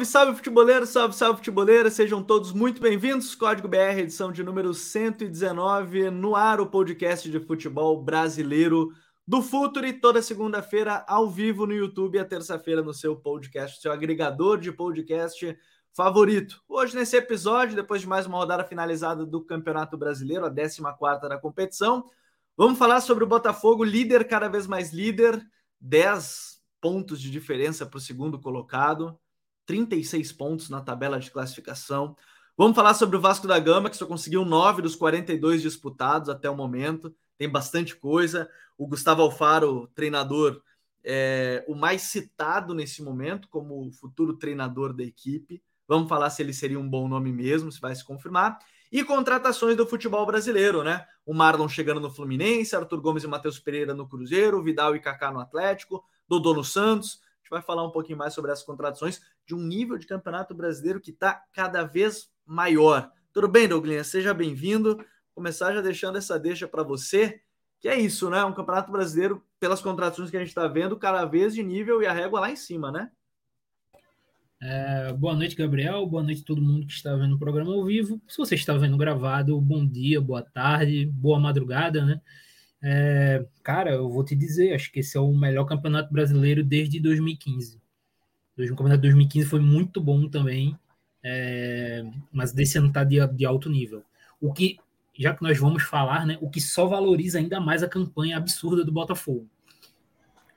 Salve, salve, futeboleiro, salve, salve, futeboleira, sejam todos muito bem-vindos. Código BR, edição de número 119, no ar, o podcast de futebol brasileiro do Futuri, toda segunda-feira ao vivo no YouTube e a terça-feira no seu podcast, seu agregador de podcast favorito. Hoje, nesse episódio, depois de mais uma rodada finalizada do Campeonato Brasileiro, a 14 da competição, vamos falar sobre o Botafogo, líder, cada vez mais líder, 10 pontos de diferença para o segundo colocado, 36 pontos na tabela de classificação. Vamos falar sobre o Vasco da Gama, que só conseguiu 9 dos 42 disputados até o momento. Tem bastante coisa. O Gustavo Alfaro, treinador, é o mais citado nesse momento como futuro treinador da equipe. Vamos falar se ele seria um bom nome mesmo, se vai se confirmar. E contratações do futebol brasileiro, né? O Marlon chegando no Fluminense, Arthur Gomes e Matheus Pereira no Cruzeiro, Vidal e Kaká no Atlético, Dodô no Santos. A gente vai falar um pouquinho mais sobre essas contratações de um nível de campeonato brasileiro que está cada vez maior. Tudo bem, Douglas? Seja bem-vindo. Começar já deixando essa deixa para você, que é isso, né? Um campeonato brasileiro, pelas contratações que a gente está vendo, cada vez de nível e a régua lá em cima, né? É, boa noite, Gabriel. Boa noite a todo mundo que está vendo o programa ao vivo. Se você está vendo gravado, bom dia, boa tarde, boa madrugada, né? É, cara, eu vou te dizer, acho que esse é o melhor campeonato brasileiro desde 2015. O campeonato de 2015 foi muito bom também, é, mas desse ano está de, de alto nível. O que, já que nós vamos falar, né, o que só valoriza ainda mais a campanha absurda do Botafogo.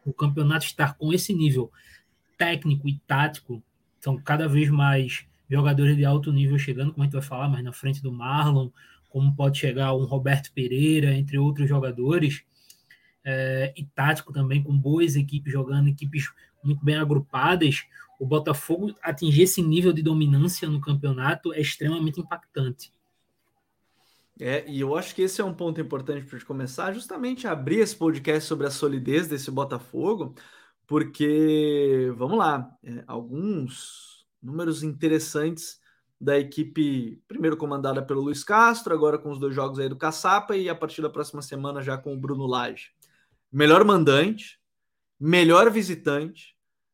O campeonato estar com esse nível técnico e tático são cada vez mais jogadores de alto nível chegando, como a gente vai falar mais na frente do Marlon, como pode chegar um Roberto Pereira, entre outros jogadores, é, e tático também, com boas equipes jogando, equipes muito bem agrupadas, o Botafogo atingir esse nível de dominância no campeonato é extremamente impactante. É, e eu acho que esse é um ponto importante para começar, justamente abrir esse podcast sobre a solidez desse Botafogo, porque, vamos lá, é, alguns números interessantes da equipe, primeiro comandada pelo Luiz Castro, agora com os dois jogos aí do Caçapa e a partir da próxima semana já com o Bruno Lage. Melhor mandante, melhor visitante,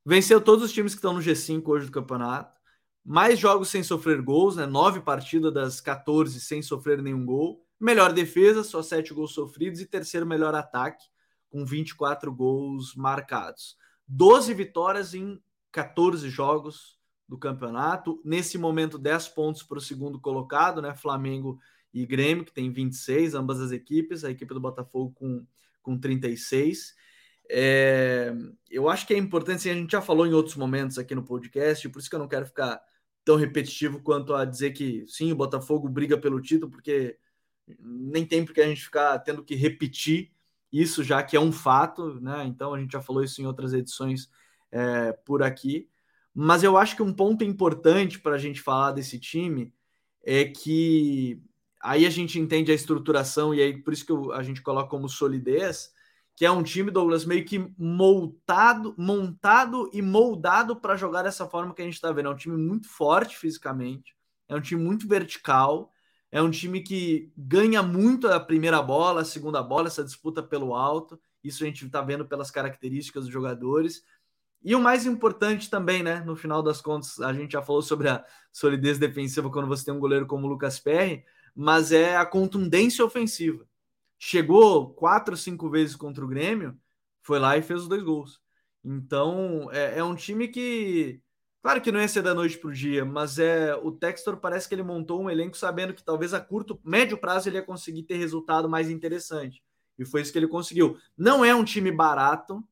venceu todos os times que estão no G5 hoje do campeonato, mais jogos sem sofrer gols, né? Nove partidas das 14 sem sofrer nenhum gol, melhor defesa, só sete gols sofridos e terceiro melhor ataque, com 24 gols marcados. 12 vitórias em 14 jogos do campeonato. Nesse momento, 10 pontos para o segundo colocado, né? Flamengo e Grêmio, que tem 26, ambas as equipes, a equipe do Botafogo com, com 36. É, eu acho que é importante, assim, a gente já falou em outros momentos aqui no podcast, por isso que eu não quero ficar tão repetitivo quanto a dizer que sim, o Botafogo briga pelo título, porque nem tem porque a gente ficar tendo que repetir isso já que é um fato, né? Então a gente já falou isso em outras edições é, por aqui. Mas eu acho que um ponto importante para a gente falar desse time é que aí a gente entende a estruturação e aí por isso que a gente coloca como solidez, que é um time, Douglas, meio que montado, montado e moldado para jogar dessa forma que a gente está vendo. É um time muito forte fisicamente, é um time muito vertical, é um time que ganha muito a primeira bola, a segunda bola, essa disputa pelo alto. Isso a gente está vendo pelas características dos jogadores. E o mais importante também, né? No final das contas, a gente já falou sobre a solidez defensiva quando você tem um goleiro como o Lucas Perry, mas é a contundência ofensiva. Chegou quatro, cinco vezes contra o Grêmio, foi lá e fez os dois gols. Então é, é um time que Claro que não ia ser da noite para o dia, mas é o Textor parece que ele montou um elenco sabendo que talvez a curto, médio prazo ele ia conseguir ter resultado mais interessante. E foi isso que ele conseguiu. Não é um time barato,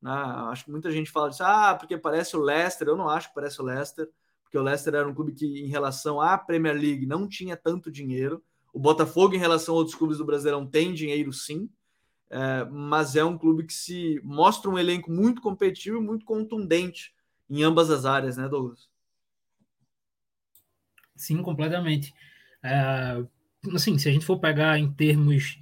né? Acho que muita gente fala disso, ah, porque parece o Leicester. Eu não acho que parece o Leicester, porque o Leicester era um clube que, em relação à Premier League, não tinha tanto dinheiro. O Botafogo, em relação a outros clubes do Brasileirão, tem dinheiro sim, é, mas é um clube que se mostra um elenco muito competitivo e muito contundente em ambas as áreas, né, Douglas? Sim, completamente. É, assim, se a gente for pegar em termos.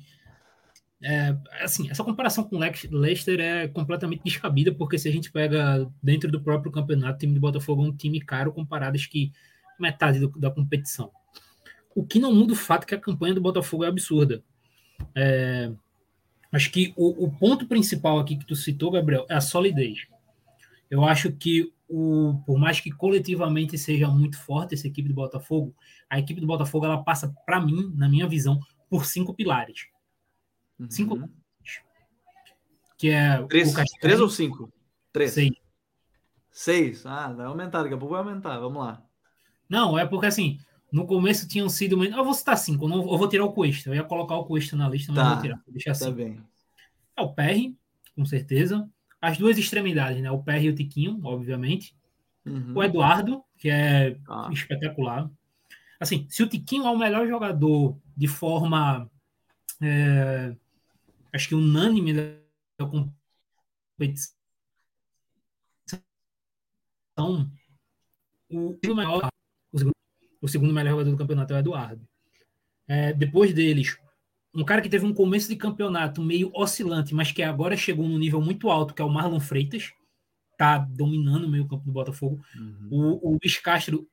É, assim, essa comparação com o Leicester é completamente descabida, porque se a gente pega dentro do próprio campeonato, o time de Botafogo é um time caro comparado acho que metade do, da competição. O que não muda o fato que a campanha do Botafogo é absurda. É, acho que o, o ponto principal aqui que tu citou, Gabriel, é a solidez. Eu acho que o, por mais que coletivamente seja muito forte essa equipe do Botafogo, a equipe do Botafogo ela passa, para mim, na minha visão, por cinco pilares. Uhum. Cinco pilares. Que é três, três ou cinco? Três. Seis. Seis. Ah, vai aumentar, daqui a pouco vai aumentar. Vamos lá. Não, é porque assim, no começo tinham sido. Eu vou citar cinco, eu, não, eu vou tirar o Cuesta. Eu ia colocar o Cuesta na lista, mas tá. vou tirar. Vou deixar assim. Tá bem. É o PR, com certeza. As duas extremidades, né? O PR e o Tiquinho, obviamente. Uhum. O Eduardo, que é ah. espetacular. Assim, se o Tiquinho é o melhor jogador de forma. É, acho que unânime da competição. O maior o segundo melhor jogador do campeonato é o Eduardo. É, depois deles, um cara que teve um começo de campeonato meio oscilante, mas que agora chegou num nível muito alto, que é o Marlon Freitas, tá dominando o meio campo do Botafogo. Uhum. O, o Luiz Castro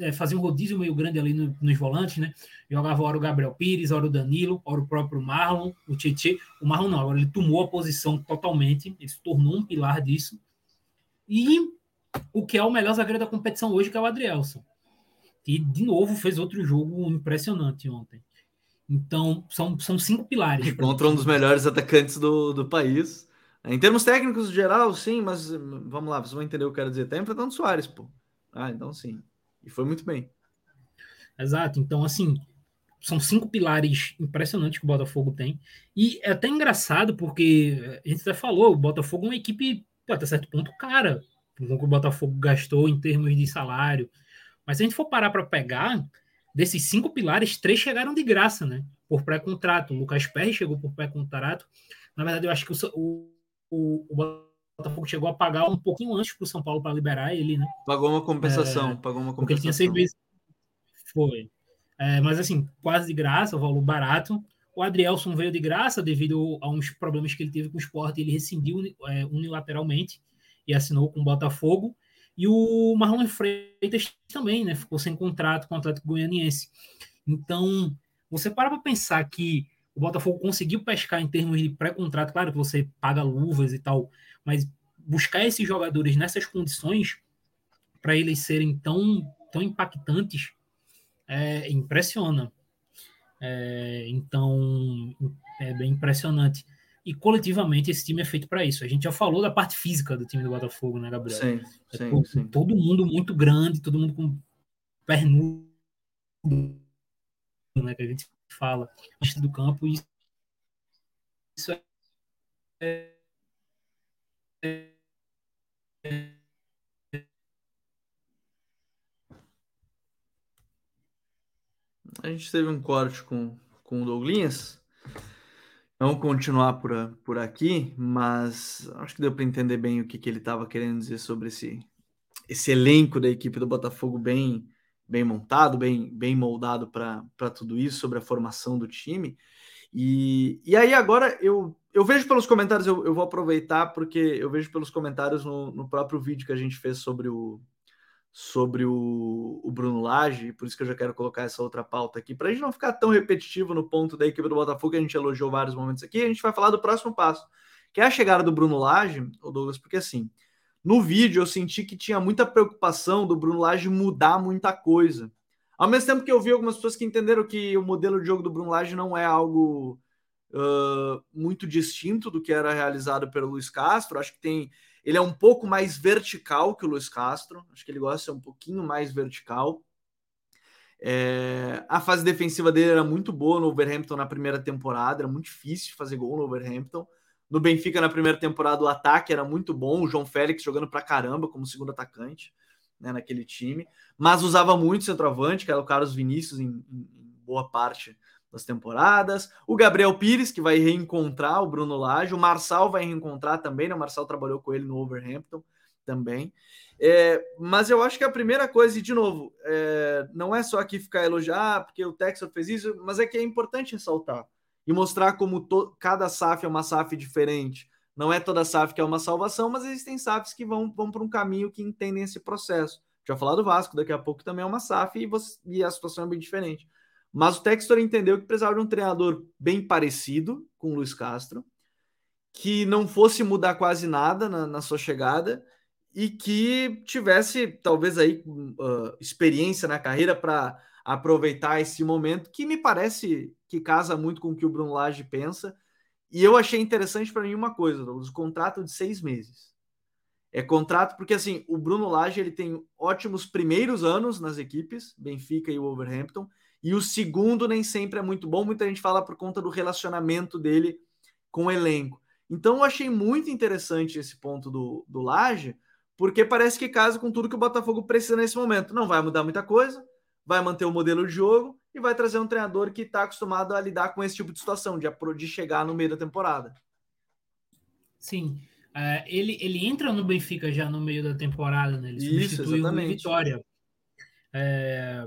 é, fazia um rodízio meio grande ali no, nos volantes, né? Jogava hora o Gabriel Pires, hora o Danilo, hora o próprio Marlon, o Tietchan. O Marlon não, agora ele tomou a posição totalmente, ele se tornou um pilar disso. E o que é o melhor zagueiro da competição hoje, que é o Adrielson que de novo fez outro jogo impressionante ontem. Então, são, são cinco pilares. Contra um dos melhores atacantes do, do país. Em termos técnicos, geral, sim, mas vamos lá, vocês vão entender o que eu quero dizer. Tá enfrentando o Soares, pô. Ah, então sim. E foi muito bem. Exato. Então, assim, são cinco pilares impressionantes que o Botafogo tem. E é até engraçado, porque a gente até falou, o Botafogo é uma equipe, até certo ponto, cara. Com o que o Botafogo gastou em termos de salário, mas se a gente for parar para pegar, desses cinco pilares, três chegaram de graça, né? Por pré-contrato. O Lucas Perry chegou por pré-contrato. Na verdade, eu acho que o, o, o Botafogo chegou a pagar um pouquinho antes para o São Paulo para liberar ele, né? Pagou uma compensação, é, pagou uma compensação. Porque ele tinha seis meses. Foi. É, mas assim, quase de graça, o valor barato. O Adrielson veio de graça devido a uns problemas que ele teve com o esporte. Ele rescindiu é, unilateralmente e assinou com o Botafogo. E o Marlon Freitas também, né? Ficou sem contrato com o Atlético Goianiense. Então, você para para pensar que o Botafogo conseguiu pescar em termos de pré-contrato, claro que você paga luvas e tal, mas buscar esses jogadores nessas condições para eles serem tão, tão impactantes é, impressiona. É, então, é bem impressionante. E coletivamente esse time é feito para isso. A gente já falou da parte física do time do Botafogo, né, Gabriel? Sim, é sim, todo, sim. todo mundo muito grande, todo mundo com pernudo, né, que a gente fala, do campo. E isso é, é a gente teve um corte com, com o Douglas. Vamos continuar por, por aqui, mas acho que deu para entender bem o que, que ele estava querendo dizer sobre esse, esse elenco da equipe do Botafogo bem, bem montado, bem, bem moldado para tudo isso, sobre a formação do time. E, e aí agora eu, eu vejo pelos comentários, eu, eu vou aproveitar, porque eu vejo pelos comentários no, no próprio vídeo que a gente fez sobre o, sobre o, o Bruno Lage, por isso que eu já quero colocar essa outra pauta aqui, para a gente não ficar tão repetitivo no ponto da equipe do Botafogo, que a gente elogiou vários momentos aqui, a gente vai falar do próximo passo, que é a chegada do Bruno Lage, o Douglas, porque assim, no vídeo eu senti que tinha muita preocupação do Bruno Lage mudar muita coisa. Ao mesmo tempo que eu vi algumas pessoas que entenderam que o modelo de jogo do Bruno Lage não é algo uh, muito distinto do que era realizado pelo Luiz Castro, acho que tem ele é um pouco mais vertical que o Luiz Castro. Acho que ele gosta de ser um pouquinho mais vertical. É, a fase defensiva dele era muito boa no Overhampton na primeira temporada, era muito difícil fazer gol no Overhampton. No Benfica, na primeira temporada, o ataque era muito bom, o João Félix jogando pra caramba como segundo atacante né, naquele time, mas usava muito centroavante, que era o Carlos Vinícius em, em boa parte das temporadas. O Gabriel Pires, que vai reencontrar o Bruno Lage. O Marçal vai reencontrar também, né? O Marçal trabalhou com ele no Overhampton também. É, mas eu acho que a primeira coisa, e de novo, é, não é só aqui ficar elogiar, ah, porque o Texas fez isso, mas é que é importante ressaltar e mostrar como cada SAF é uma SAF diferente. Não é toda SAF que é uma salvação, mas existem SAFs que vão, vão para um caminho que entendem esse processo. Já falar do Vasco, daqui a pouco também é uma SAF e, você, e a situação é bem diferente. Mas o Textor entendeu que precisava de um treinador bem parecido com o Luiz Castro, que não fosse mudar quase nada na, na sua chegada e que tivesse talvez aí uh, experiência na carreira para aproveitar esse momento que me parece que casa muito com o que o Bruno Lage pensa. E eu achei interessante para mim uma coisa, os contrato de seis meses. É contrato porque assim o Bruno Lage ele tem ótimos primeiros anos nas equipes, Benfica e Wolverhampton, e o segundo nem sempre é muito bom. Muita gente fala por conta do relacionamento dele com o elenco. Então eu achei muito interessante esse ponto do, do Laje, porque parece que casa com tudo que o Botafogo precisa nesse momento. Não vai mudar muita coisa, vai manter o modelo de jogo e vai trazer um treinador que está acostumado a lidar com esse tipo de situação, de, de chegar no meio da temporada. Sim. Uh, ele, ele entra no Benfica já no meio da temporada, né? Ele Isso, exatamente. o Vitória. É,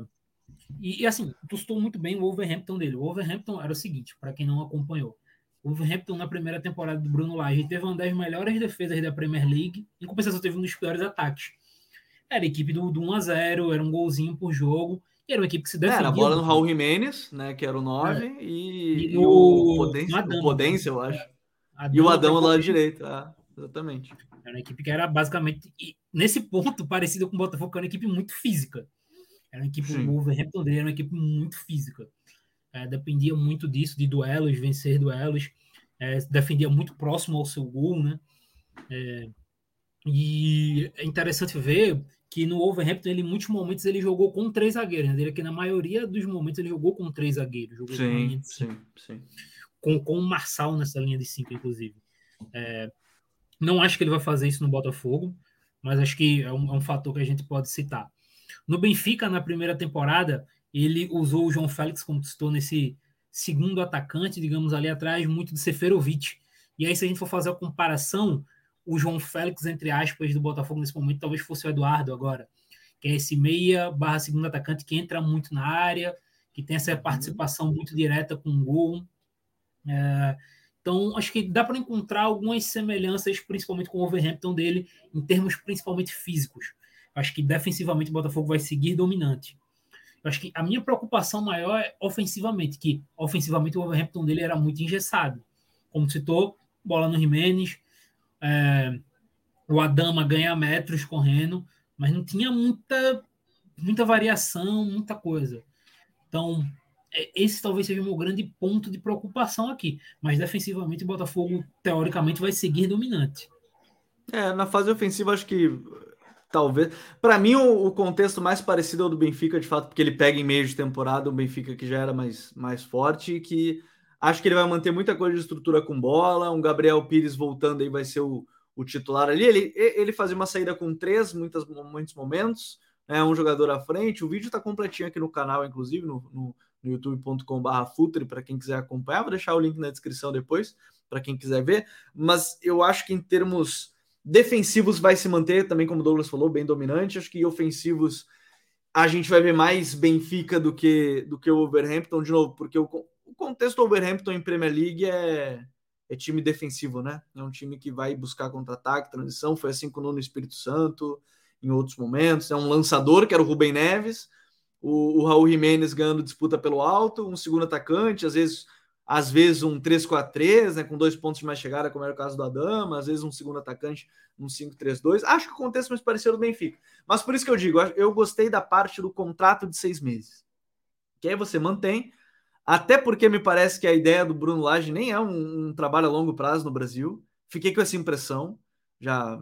e, e, assim, tu estou muito bem o Wolverhampton dele. O Wolverhampton era o seguinte, para quem não acompanhou. O Wolverhampton, na primeira temporada do Bruno Lage, teve uma das melhores defesas da Premier League, em compensação, teve um dos piores ataques. Era a equipe do, do 1x0, era um golzinho por jogo, e era uma equipe que se defendia. Era a bola no Raul Jimenez, né, que era o 9, é. e, e, o, Podência, o Podência, eu acho. Adama, e o Adão lado direito, ah, exatamente. Era uma equipe que era basicamente, nesse ponto, parecido com o Botafogo, que era uma equipe muito física. Era uma equipe, Sim. o Wolverhampton dele era uma equipe muito física é, dependia muito disso, de duelos, vencer duelos, é, defendia muito próximo ao seu gol, né? É, e é interessante ver que no Wolverhampton, ele, em muitos momentos, ele jogou com três zagueiros, né? que na maioria dos momentos ele jogou com três zagueiros. Jogou sim, com sim, sim. Com, com o Marçal nessa linha de cinco, inclusive. É, não acho que ele vai fazer isso no Botafogo, mas acho que é um, é um fator que a gente pode citar. No Benfica, na primeira temporada, ele usou o João Félix, como citou, nesse segundo atacante, digamos, ali atrás, muito de Seferovic. E aí, se a gente for fazer a comparação, o João Félix, entre aspas, do Botafogo nesse momento, talvez fosse o Eduardo agora, que é esse meia barra segundo atacante que entra muito na área, que tem essa participação muito direta com o gol. É, então, acho que dá para encontrar algumas semelhanças, principalmente com o Overhampton dele, em termos principalmente físicos. Acho que defensivamente o Botafogo vai seguir dominante. Eu acho que a minha preocupação maior é ofensivamente, que ofensivamente o Wolverhampton dele era muito engessado. Como citou, bola no Jimenez, é, o Adama ganha metros correndo, mas não tinha muita, muita variação, muita coisa. Então, é, esse talvez seja o meu grande ponto de preocupação aqui. Mas defensivamente o Botafogo, teoricamente, vai seguir dominante. É, na fase ofensiva, acho que talvez. Para mim, o, o, contexto mais parecido ao do Benfica, de fato, porque ele pega em meio de temporada, o Benfica que já era mais, mais forte e que acho que ele vai manter muita coisa de estrutura com bola. Um Gabriel Pires voltando aí vai ser o, o titular ali. Ele, ele fazia uma saída com três, muitas, muitos momentos, né, um jogador à frente. O vídeo está completinho aqui no canal, inclusive, no, no, no youtube.com/barra para quem quiser acompanhar. Vou deixar o link na descrição depois, para quem quiser ver. Mas eu acho que em termos Defensivos vai se manter também, como o Douglas falou, bem dominante. Acho que ofensivos a gente vai ver mais Benfica do que do que o Overhampton de novo, porque o, o contexto do Overhampton em Premier League é, é time defensivo, né? É um time que vai buscar contra-ataque, transição. Foi assim com o Nuno Espírito Santo em outros momentos. É um lançador, que era o Rubem Neves, o, o Raul Jimenez ganhando disputa pelo alto, um segundo atacante, às vezes às vezes um 3-4-3, né, com dois pontos de mais chegada, como era o caso do Adama, às vezes um segundo atacante, um 5-3-2. Acho que o contexto mais parecido do Benfica. Mas por isso que eu digo, eu gostei da parte do contrato de seis meses. Que aí você mantém, até porque me parece que a ideia do Bruno Lage nem é um, um trabalho a longo prazo no Brasil. Fiquei com essa impressão. Já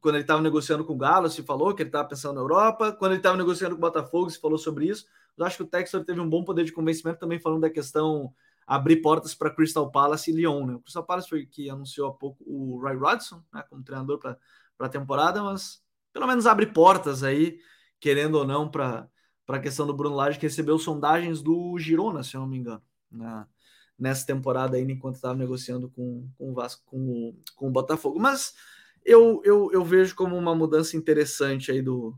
quando ele estava negociando com o Galo, se falou que ele estava pensando na Europa. Quando ele estava negociando com o Botafogo, se falou sobre isso. Eu acho que o Textor teve um bom poder de convencimento também falando da questão abrir portas para Crystal Palace e Lyon. Né? O Crystal Palace foi que anunciou há pouco o Roy Rodson né, como treinador para a temporada, mas pelo menos abre portas aí, querendo ou não, para a questão do Bruno Lage, que recebeu sondagens do Girona, se eu não me engano, na, nessa temporada ainda, enquanto estava negociando com, com o Vasco, com o, com o Botafogo. Mas eu, eu, eu vejo como uma mudança interessante aí do,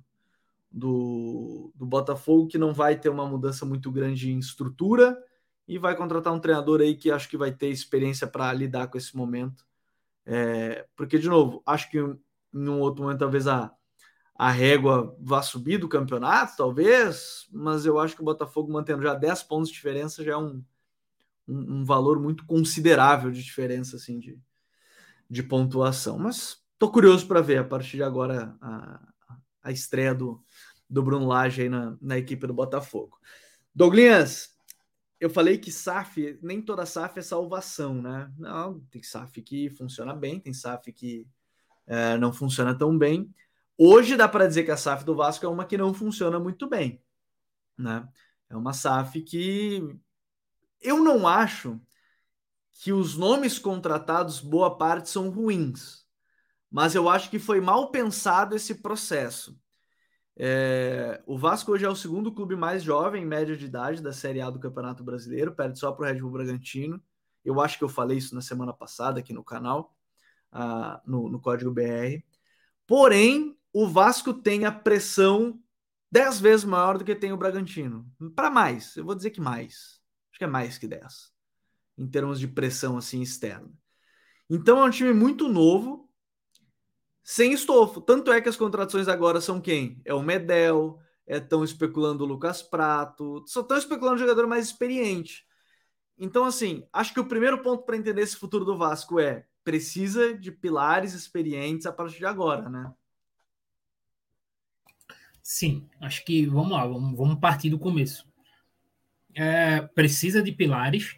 do, do Botafogo, que não vai ter uma mudança muito grande em estrutura, e vai contratar um treinador aí que acho que vai ter experiência para lidar com esse momento. É, porque, de novo, acho que em um outro momento talvez a, a régua vá subir do campeonato, talvez, mas eu acho que o Botafogo mantendo já 10 pontos de diferença já é um, um, um valor muito considerável de diferença assim, de, de pontuação. Mas tô curioso para ver a partir de agora a, a estreia do, do Bruno Lage aí na, na equipe do Botafogo. Douglas, eu falei que SAF, nem toda SAF é salvação, né? Não, tem SAF que funciona bem, tem SAF que é, não funciona tão bem. Hoje dá para dizer que a SAF do Vasco é uma que não funciona muito bem, né? É uma SAF que eu não acho que os nomes contratados, boa parte, são ruins, mas eu acho que foi mal pensado esse processo. É, o Vasco hoje é o segundo clube mais jovem, em média de idade, da Série A do Campeonato Brasileiro, perde só para o Red Bull Bragantino. Eu acho que eu falei isso na semana passada aqui no canal, uh, no, no Código BR. Porém, o Vasco tem a pressão dez vezes maior do que tem o Bragantino. Para mais, eu vou dizer que mais. Acho que é mais que 10, em termos de pressão assim externa. Então é um time muito novo, sem estofo. Tanto é que as contratações agora são quem? É o Medel, estão é, especulando o Lucas Prato, só estão especulando o jogador mais experiente. Então, assim, acho que o primeiro ponto para entender esse futuro do Vasco é precisa de pilares experientes a partir de agora, né? Sim, acho que vamos lá, vamos, vamos partir do começo. É, precisa de pilares,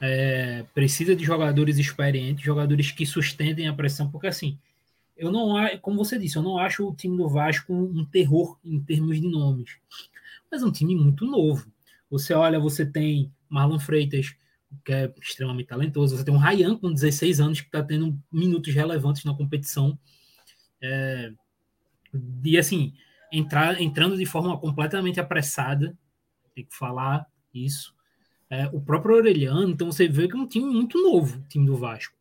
é, precisa de jogadores experientes, jogadores que sustentem a pressão, porque assim, eu não como você disse, eu não acho o time do Vasco um terror em termos de nomes, mas é um time muito novo. Você olha, você tem Marlon Freitas, que é extremamente talentoso, você tem um Ryan com 16 anos que está tendo minutos relevantes na competição. É, e assim, entrar, entrando de forma completamente apressada, tem que falar isso. É, o próprio Orelhano, então você vê que é um time muito novo, o time do Vasco.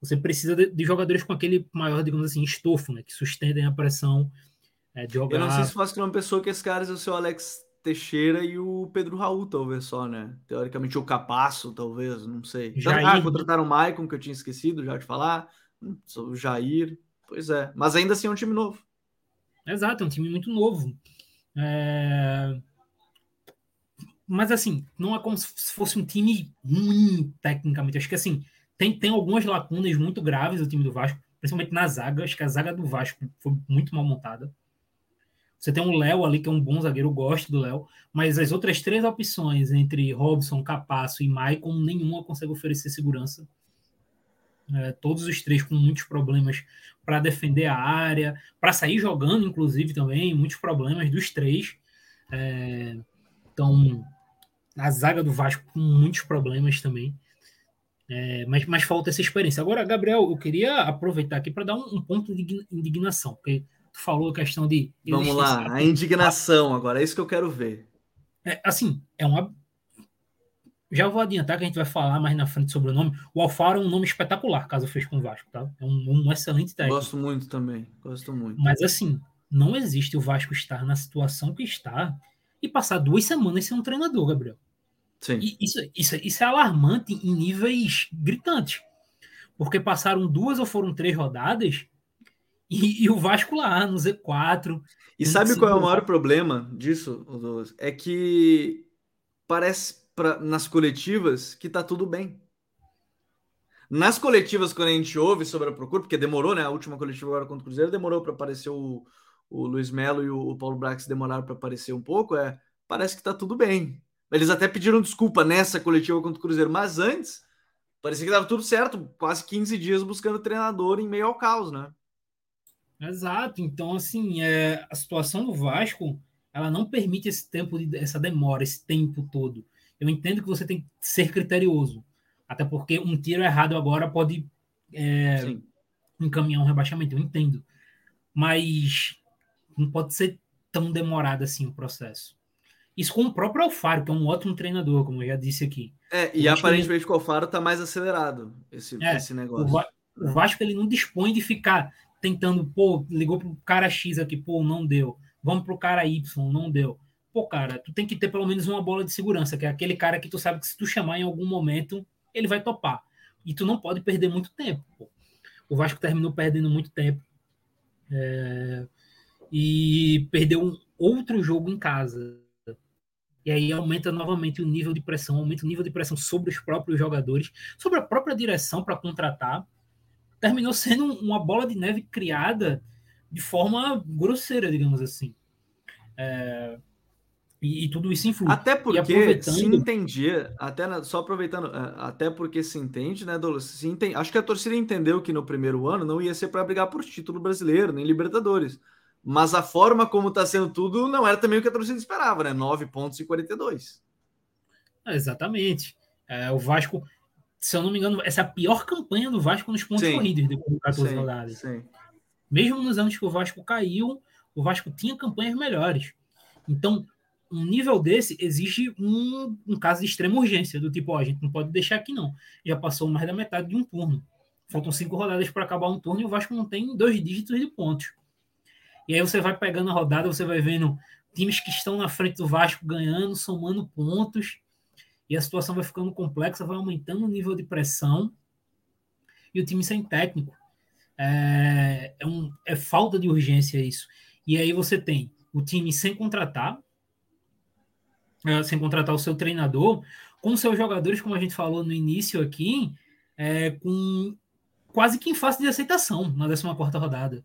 Você precisa de, de, jogadores com aquele maior, digamos assim, estofo, né? Que sustentem a pressão é, de jogar. Eu não sei se faz que uma pessoa que esse cara é o seu Alex Teixeira e o Pedro Raul, talvez só, né? Teoricamente o Capasso, talvez, não sei. Jair... Ah, contrataram o Maicon, que eu tinha esquecido já de falar. Hum, o Jair, pois é. Mas ainda assim é um time novo. Exato, é um time muito novo. É... Mas assim, não é como se fosse um time ruim tecnicamente. Acho que assim, tem, tem algumas lacunas muito graves o time do Vasco, principalmente na zaga. Acho que a zaga do Vasco foi muito mal montada. Você tem um Léo ali, que é um bom zagueiro, eu gosto do Léo, mas as outras três opções, entre Robson, Capasso e Maicon, nenhuma consegue oferecer segurança. É, todos os três com muitos problemas para defender a área, para sair jogando, inclusive, também, muitos problemas dos três. É, então, a zaga do Vasco com muitos problemas também. É, mas, mas falta essa experiência. Agora, Gabriel, eu queria aproveitar aqui para dar um, um, ponto de indignação, porque tu falou a questão de. Vamos lá, a indignação agora, é isso que eu quero ver. É, assim, é uma. Já vou adiantar que a gente vai falar mais na frente sobre o nome. O Alfaro é um nome espetacular, caso fez com o Vasco, tá? É um, um excelente técnico. Gosto muito também, gosto muito. Mas assim, não existe o Vasco estar na situação que está e passar duas semanas sem um treinador, Gabriel. Sim. E isso, isso, isso é alarmante em níveis gritantes. Porque passaram duas ou foram três rodadas e, e o Vasco lá no Z4. E sabe qual é o maior problema disso, É que parece pra, nas coletivas que tá tudo bem. Nas coletivas, quando a gente ouve sobre a procura, porque demorou, né? A última coletiva agora contra o Cruzeiro demorou para aparecer o, o Luiz Melo e o, o Paulo Brax demoraram para aparecer um pouco. É, parece que tá tudo bem. Eles até pediram desculpa nessa coletiva contra o Cruzeiro, mas antes parecia que dava tudo certo, quase 15 dias buscando treinador em meio ao caos, né? Exato. Então, assim, é, a situação do Vasco, ela não permite esse tempo, de, essa demora, esse tempo todo. Eu entendo que você tem que ser criterioso, até porque um tiro errado agora pode é, encaminhar um rebaixamento. Eu entendo, mas não pode ser tão demorado assim o processo. Isso com o próprio Alfaro, que é um ótimo treinador, como eu já disse aqui. É, e aparentemente com o Alfaro está mais acelerado esse, é, esse negócio. O, o Vasco ele não dispõe de ficar tentando, pô, ligou pro cara X aqui, pô, não deu. Vamos pro cara Y, não deu. Pô, cara, tu tem que ter pelo menos uma bola de segurança, que é aquele cara que tu sabe que se tu chamar em algum momento, ele vai topar. E tu não pode perder muito tempo. Pô. O Vasco terminou perdendo muito tempo. É... E perdeu um outro jogo em casa e aí aumenta novamente o nível de pressão, aumenta o nível de pressão sobre os próprios jogadores, sobre a própria direção para contratar. terminou sendo uma bola de neve criada de forma grosseira, digamos assim. É, e, e, tudo isso influi. Até porque aproveitando... se entendia, até só aproveitando, é, até porque se entende, né, Douglas? Se entende, acho que a torcida entendeu que no primeiro ano não ia ser para brigar por título brasileiro, nem Libertadores. Mas a forma como está sendo tudo não era também o que a torcida esperava, né? 9 pontos e 42. É, exatamente. É, o Vasco, se eu não me engano, essa é a pior campanha do Vasco nos pontos sim. corridos depois de 14 sim, rodadas. Sim. Mesmo nos anos que o Vasco caiu, o Vasco tinha campanhas melhores. Então, um nível desse exige um, um caso de extrema urgência, do tipo, ó, a gente não pode deixar aqui não. Já passou mais da metade de um turno. Faltam cinco rodadas para acabar um turno e o Vasco não tem dois dígitos de pontos. E aí você vai pegando a rodada, você vai vendo times que estão na frente do Vasco ganhando, somando pontos, e a situação vai ficando complexa, vai aumentando o nível de pressão, e o time sem técnico. É, é, um, é falta de urgência isso. E aí você tem o time sem contratar, é, sem contratar o seu treinador, com seus jogadores, como a gente falou no início aqui, é, com quase que em face de aceitação na 14 rodada.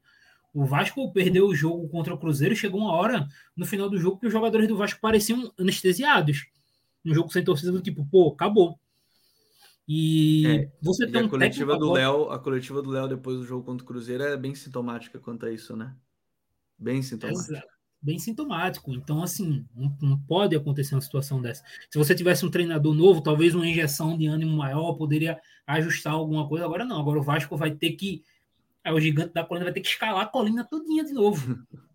O Vasco perdeu o jogo contra o Cruzeiro, chegou uma hora no final do jogo que os jogadores do Vasco pareciam anestesiados. Um jogo sem torcida do tipo, pô, acabou. E é, você tem um a coletiva do Léo, a coletiva do Léo depois do jogo contra o Cruzeiro é bem sintomática quanto a isso, né? Bem sintomática. Exato bem sintomático. Então, assim, não, não, pode acontecer uma situação dessa. Se você tivesse um treinador novo, talvez uma injeção de ânimo maior poderia ajustar alguma coisa. Agora não, agora o Vasco vai ter que. É, o gigante da colina vai ter que escalar a colina todinha de novo.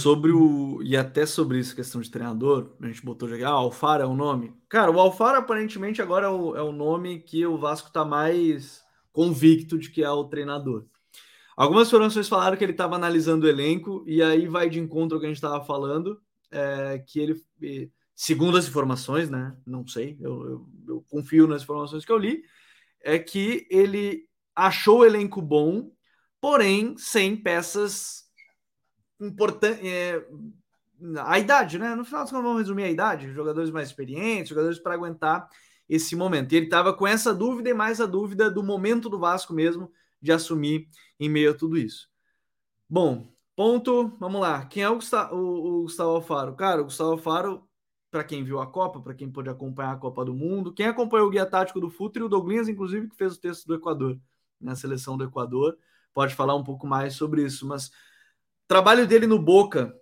sobre o. E até sobre isso, questão de treinador, a gente botou já. Ah, Alfara é o nome. Cara, o Alfara aparentemente agora é o, é o nome que o Vasco tá mais convicto de que é o treinador. Algumas informações falaram que ele estava analisando o elenco, e aí vai de encontro ao que a gente estava falando, é, que ele, segundo as informações, né? Não sei, eu, eu, eu, confio nas informações que eu li, é que ele achou o elenco bom, porém sem peças importantes. É, a idade, né? No final, vamos resumir a idade: jogadores mais experientes, jogadores para aguentar esse momento. E ele estava com essa dúvida e mais a dúvida do momento do Vasco mesmo de assumir em meio a tudo isso. Bom, ponto, vamos lá. Quem é o Gustavo, o, o Gustavo Alfaro? Cara, o Gustavo Alfaro, para quem viu a Copa, para quem pôde acompanhar a Copa do Mundo, quem acompanhou o guia tático do Futre, o Douglas, inclusive, que fez o texto do Equador, na seleção do Equador, pode falar um pouco mais sobre isso, mas trabalho dele no Boca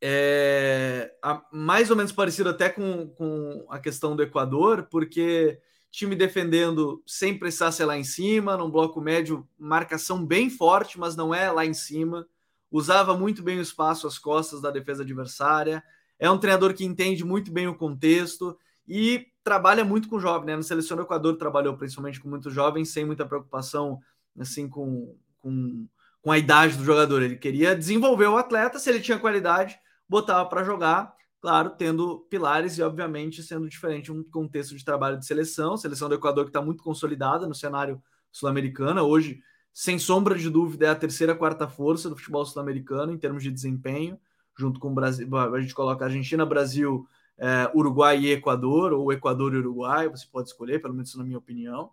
é mais ou menos parecido até com, com a questão do Equador, porque time defendendo sem precisar ser lá em cima, num bloco médio, marcação bem forte, mas não é lá em cima. Usava muito bem o espaço às costas da defesa adversária. É um treinador que entende muito bem o contexto e trabalha muito com jovem, né? No Seleção do Equador trabalhou principalmente com muitos jovens, sem muita preocupação assim com, com, com a idade do jogador. Ele queria desenvolver o atleta, se ele tinha qualidade, botava para jogar claro, tendo pilares e, obviamente, sendo diferente um contexto de trabalho de seleção. Seleção do Equador que está muito consolidada no cenário sul-americano. Hoje, sem sombra de dúvida, é a terceira, quarta força do futebol sul-americano em termos de desempenho, junto com o Brasil. A gente coloca Argentina, Brasil, é, Uruguai e Equador, ou Equador e Uruguai, você pode escolher, pelo menos na minha opinião.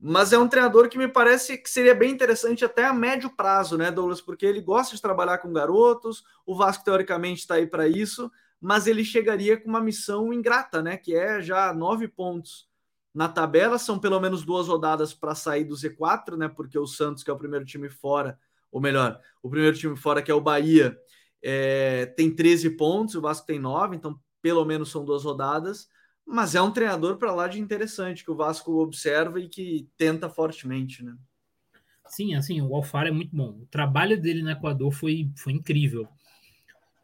Mas é um treinador que me parece que seria bem interessante até a médio prazo, né, Douglas? Porque ele gosta de trabalhar com garotos, o Vasco, teoricamente, está aí para isso, mas ele chegaria com uma missão ingrata, né? Que é já nove pontos na tabela, são pelo menos duas rodadas para sair do Z4, né? Porque o Santos, que é o primeiro time fora, ou melhor, o primeiro time fora, que é o Bahia, é, tem 13 pontos, o Vasco tem 9, então pelo menos são duas rodadas. Mas é um treinador para lá de interessante que o Vasco observa e que tenta fortemente, né? Sim, assim, o Alfaro é muito bom. O trabalho dele no Equador foi, foi incrível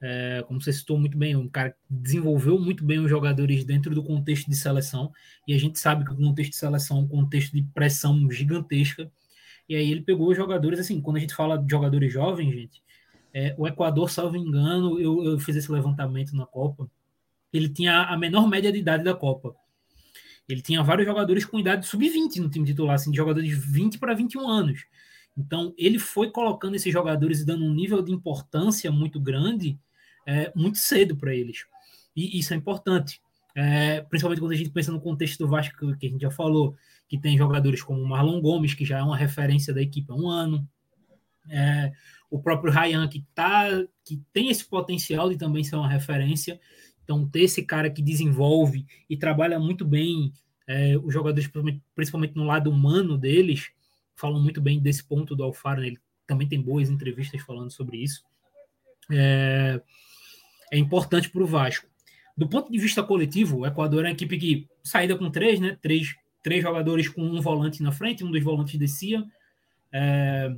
é, como você citou muito bem, um cara que desenvolveu muito bem os jogadores dentro do contexto de seleção, e a gente sabe que o contexto de seleção é um contexto de pressão gigantesca, e aí ele pegou os jogadores, assim, quando a gente fala de jogadores jovens, gente, é, o Equador, salvo engano, eu, eu fiz esse levantamento na Copa, ele tinha a menor média de idade da Copa. Ele tinha vários jogadores com idade sub-20 no time titular, assim, de jogadores de 20 para 21 anos. Então, ele foi colocando esses jogadores e dando um nível de importância muito grande é, muito cedo para eles. E isso é importante. É, principalmente quando a gente pensa no contexto do Vasco, que a gente já falou, que tem jogadores como Marlon Gomes, que já é uma referência da equipe há um ano. É, o próprio Ryan, que, tá, que tem esse potencial de também ser uma referência. Então, ter esse cara que desenvolve e trabalha muito bem é, os jogadores, principalmente no lado humano deles, falam muito bem desse ponto do Alfaro. Né? Ele também tem boas entrevistas falando sobre isso. É, é importante para o Vasco. Do ponto de vista coletivo, o Equador é uma equipe que saída com três, né? Três, três jogadores com um volante na frente, um dos volantes descia. É,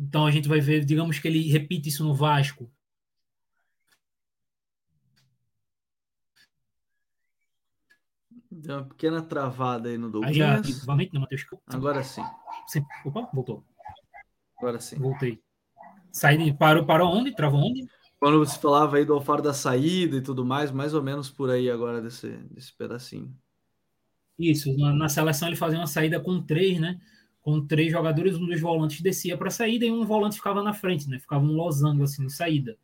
então a gente vai ver, digamos que ele repite isso no Vasco. Deu uma pequena travada aí no Douglas. Aí já, novamente, no Matheus. Agora sim. sim. Opa, voltou. Agora sim. Voltei. Saída, parou, parou onde? Travou onde? Quando você falava aí do Alfaro da saída e tudo mais, mais ou menos por aí agora desse, desse pedacinho. Isso, na, na seleção ele fazia uma saída com três, né? com três jogadores, um dos volantes descia para a saída e um volante ficava na frente, né? Ficava um losango assim de saída.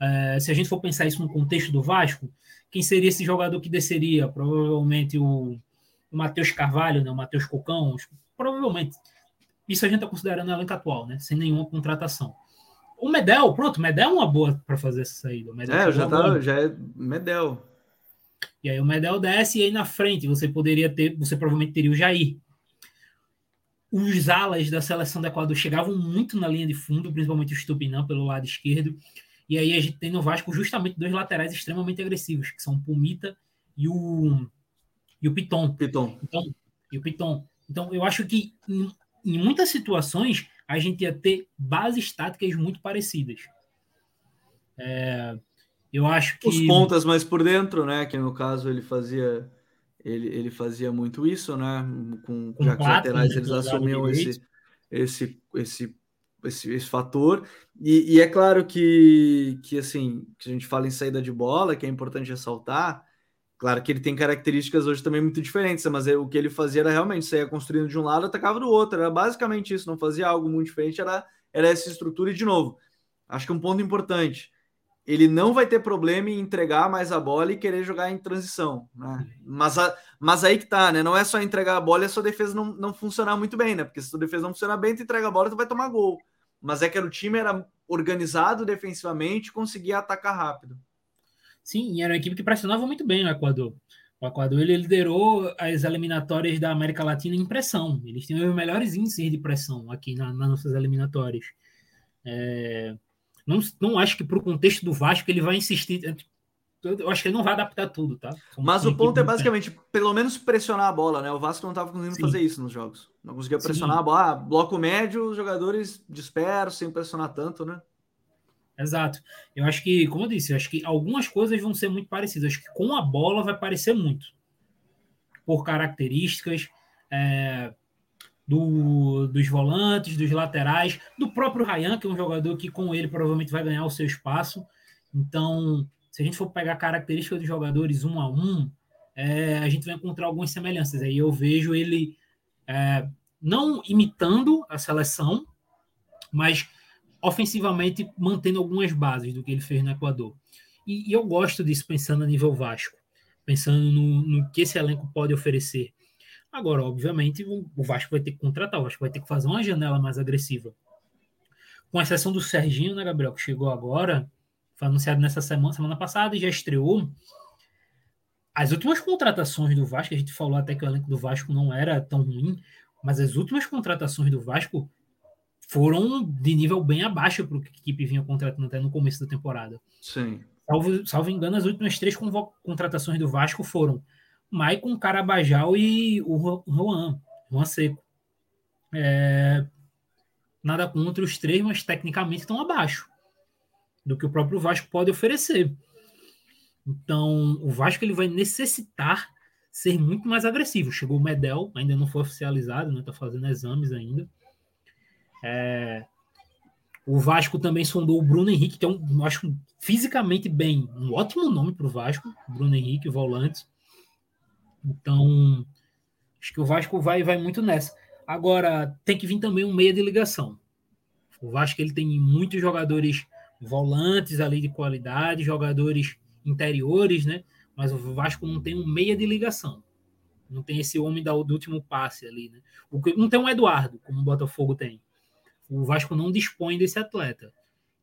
É, se a gente for pensar isso no contexto do Vasco, quem seria esse jogador que desceria? Provavelmente o, o Matheus Carvalho, né? O Matheus Cocão, provavelmente. Isso a gente está considerando o elenco atual, né? Sem nenhuma contratação. O Medel, pronto, o Medel é uma boa para fazer essa saída. é, já, tá, já é Medel. E aí o Medel desce e aí na frente você poderia ter, você provavelmente teria o Jair, os alas da seleção do Equador chegavam muito na linha de fundo, principalmente o Stupinã pelo lado esquerdo. E aí a gente tem no Vasco justamente dois laterais extremamente agressivos, que são o Pumita e o, e o Piton. Piton. Então, e o Piton. Então, eu acho que em, em muitas situações a gente ia ter bases táticas muito parecidas. É, eu acho que. Os pontas mais por dentro, né? Que no caso ele fazia ele, ele fazia muito isso, né? Com, com já que os laterais né, eles assumiam esse, esse, esse, esse, esse fator. E, e, é claro que, que assim, que a gente fala em saída de bola, que é importante ressaltar. Claro que ele tem características hoje também muito diferentes, mas é, o que ele fazia era realmente sair construindo de um lado, atacava do outro. Era basicamente isso, não fazia algo muito diferente, era, era essa estrutura. E de novo, acho que um ponto importante ele não vai ter problema em entregar mais a bola e querer jogar em transição, né? Mas, a, mas aí que tá, né? Não é só entregar a bola e a sua defesa não, não funcionar muito bem, né? Porque se a sua defesa não funcionar bem, tu entrega a bola, tu vai tomar gol. Mas é que o time era organizado defensivamente conseguia atacar rápido. Sim, era uma equipe que pressionava muito bem no Equador. O Equador ele liderou as eliminatórias da América Latina em pressão. Eles tinham os melhores índices de pressão aqui na, nas nossas eliminatórias. É, não, não acho que para o contexto do Vasco ele vai insistir. Eu acho que ele não vai adaptar tudo, tá? Mas o ponto é basicamente, pelo menos pressionar a bola, né? O Vasco não estava conseguindo Sim. fazer isso nos jogos. Não conseguia pressionar Sim. a bola. Ah, bloco médio, os jogadores dispersos, sem pressionar tanto, né? Exato. Eu acho que, como eu disse, eu acho que algumas coisas vão ser muito parecidas. Eu acho que com a bola vai parecer muito. Por características. É, do, dos volantes, dos laterais, do próprio Ryan, que é um jogador que com ele provavelmente vai ganhar o seu espaço. Então, se a gente for pegar características dos jogadores um a um, é, a gente vai encontrar algumas semelhanças. Aí eu vejo ele é, não imitando a seleção, mas ofensivamente mantendo algumas bases do que ele fez no Equador. E, e eu gosto disso pensando a nível Vasco, pensando no, no que esse elenco pode oferecer. Agora, obviamente, o Vasco vai ter que contratar, o Vasco vai ter que fazer uma janela mais agressiva. Com exceção do Serginho, né, Gabriel, que chegou agora, foi anunciado nessa semana, semana passada e já estreou. As últimas contratações do Vasco, a gente falou até que o elenco do Vasco não era tão ruim, mas as últimas contratações do Vasco foram de nível bem abaixo para o que a equipe vinha contratando até no começo da temporada. Sim. Salvo, salvo engano, as últimas três contratações do Vasco foram Maicon Carabajal e o Juan, Juan Seco. É, nada contra os três, mas tecnicamente estão abaixo do que o próprio Vasco pode oferecer. Então, o Vasco ele vai necessitar ser muito mais agressivo. Chegou o Medel, ainda não foi oficializado, né? Tá fazendo exames ainda. É, o Vasco também sondou o Bruno Henrique, que é um, acho fisicamente bem, um ótimo nome para o Vasco, Bruno Henrique, volante. Então, acho que o Vasco vai vai muito nessa. Agora, tem que vir também um meia de ligação. O Vasco ele tem muitos jogadores volantes ali de qualidade, jogadores interiores, né? Mas o Vasco não tem um meia de ligação. Não tem esse homem da, do último passe ali, né? O, não tem um Eduardo, como o Botafogo tem. O Vasco não dispõe desse atleta.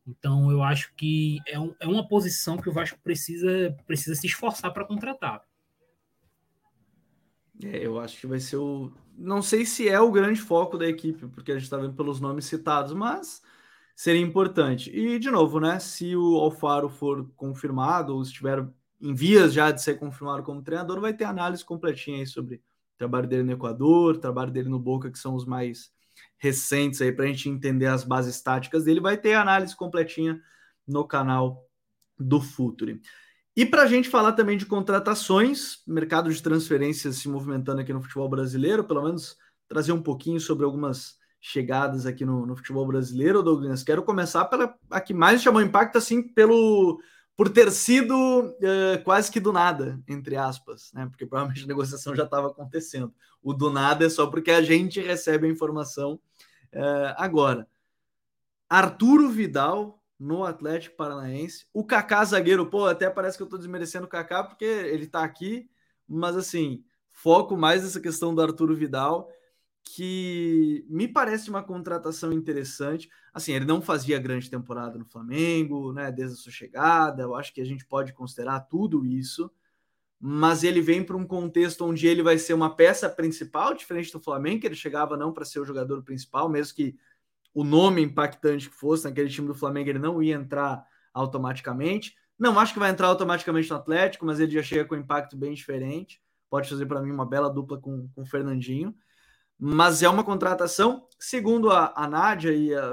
Então eu acho que é, um, é uma posição que o Vasco precisa, precisa se esforçar para contratar. É, eu acho que vai ser o. Não sei se é o grande foco da equipe, porque a gente está vendo pelos nomes citados, mas seria importante. E, de novo, né? Se o Alfaro for confirmado, ou estiver em vias já de ser confirmado como treinador, vai ter análise completinha aí sobre o trabalho dele no Equador, trabalho dele no Boca, que são os mais recentes aí para a gente entender as bases táticas dele. Vai ter análise completinha no canal do Futuri. E para a gente falar também de contratações, mercado de transferências se movimentando aqui no futebol brasileiro, pelo menos trazer um pouquinho sobre algumas chegadas aqui no, no futebol brasileiro, Douglas. Quero começar pela a que mais chamou impacto, assim, pelo por ter sido uh, quase que do nada, entre aspas, né? Porque provavelmente a negociação já estava acontecendo. O do nada é só porque a gente recebe a informação uh, agora. Arturo Vidal no Atlético Paranaense. O Kaká zagueiro, pô, até parece que eu tô desmerecendo o Kaká porque ele tá aqui, mas assim, foco mais nessa questão do Arturo Vidal, que me parece uma contratação interessante. Assim, ele não fazia grande temporada no Flamengo, né, desde a sua chegada. Eu acho que a gente pode considerar tudo isso, mas ele vem para um contexto onde ele vai ser uma peça principal, diferente do Flamengo, que ele chegava não para ser o jogador principal, mesmo que o nome impactante que fosse naquele time do Flamengo, ele não ia entrar automaticamente. Não acho que vai entrar automaticamente no Atlético, mas ele já chega com um impacto bem diferente. Pode fazer para mim uma bela dupla com, com o Fernandinho. Mas é uma contratação, segundo a, a Nádia e a,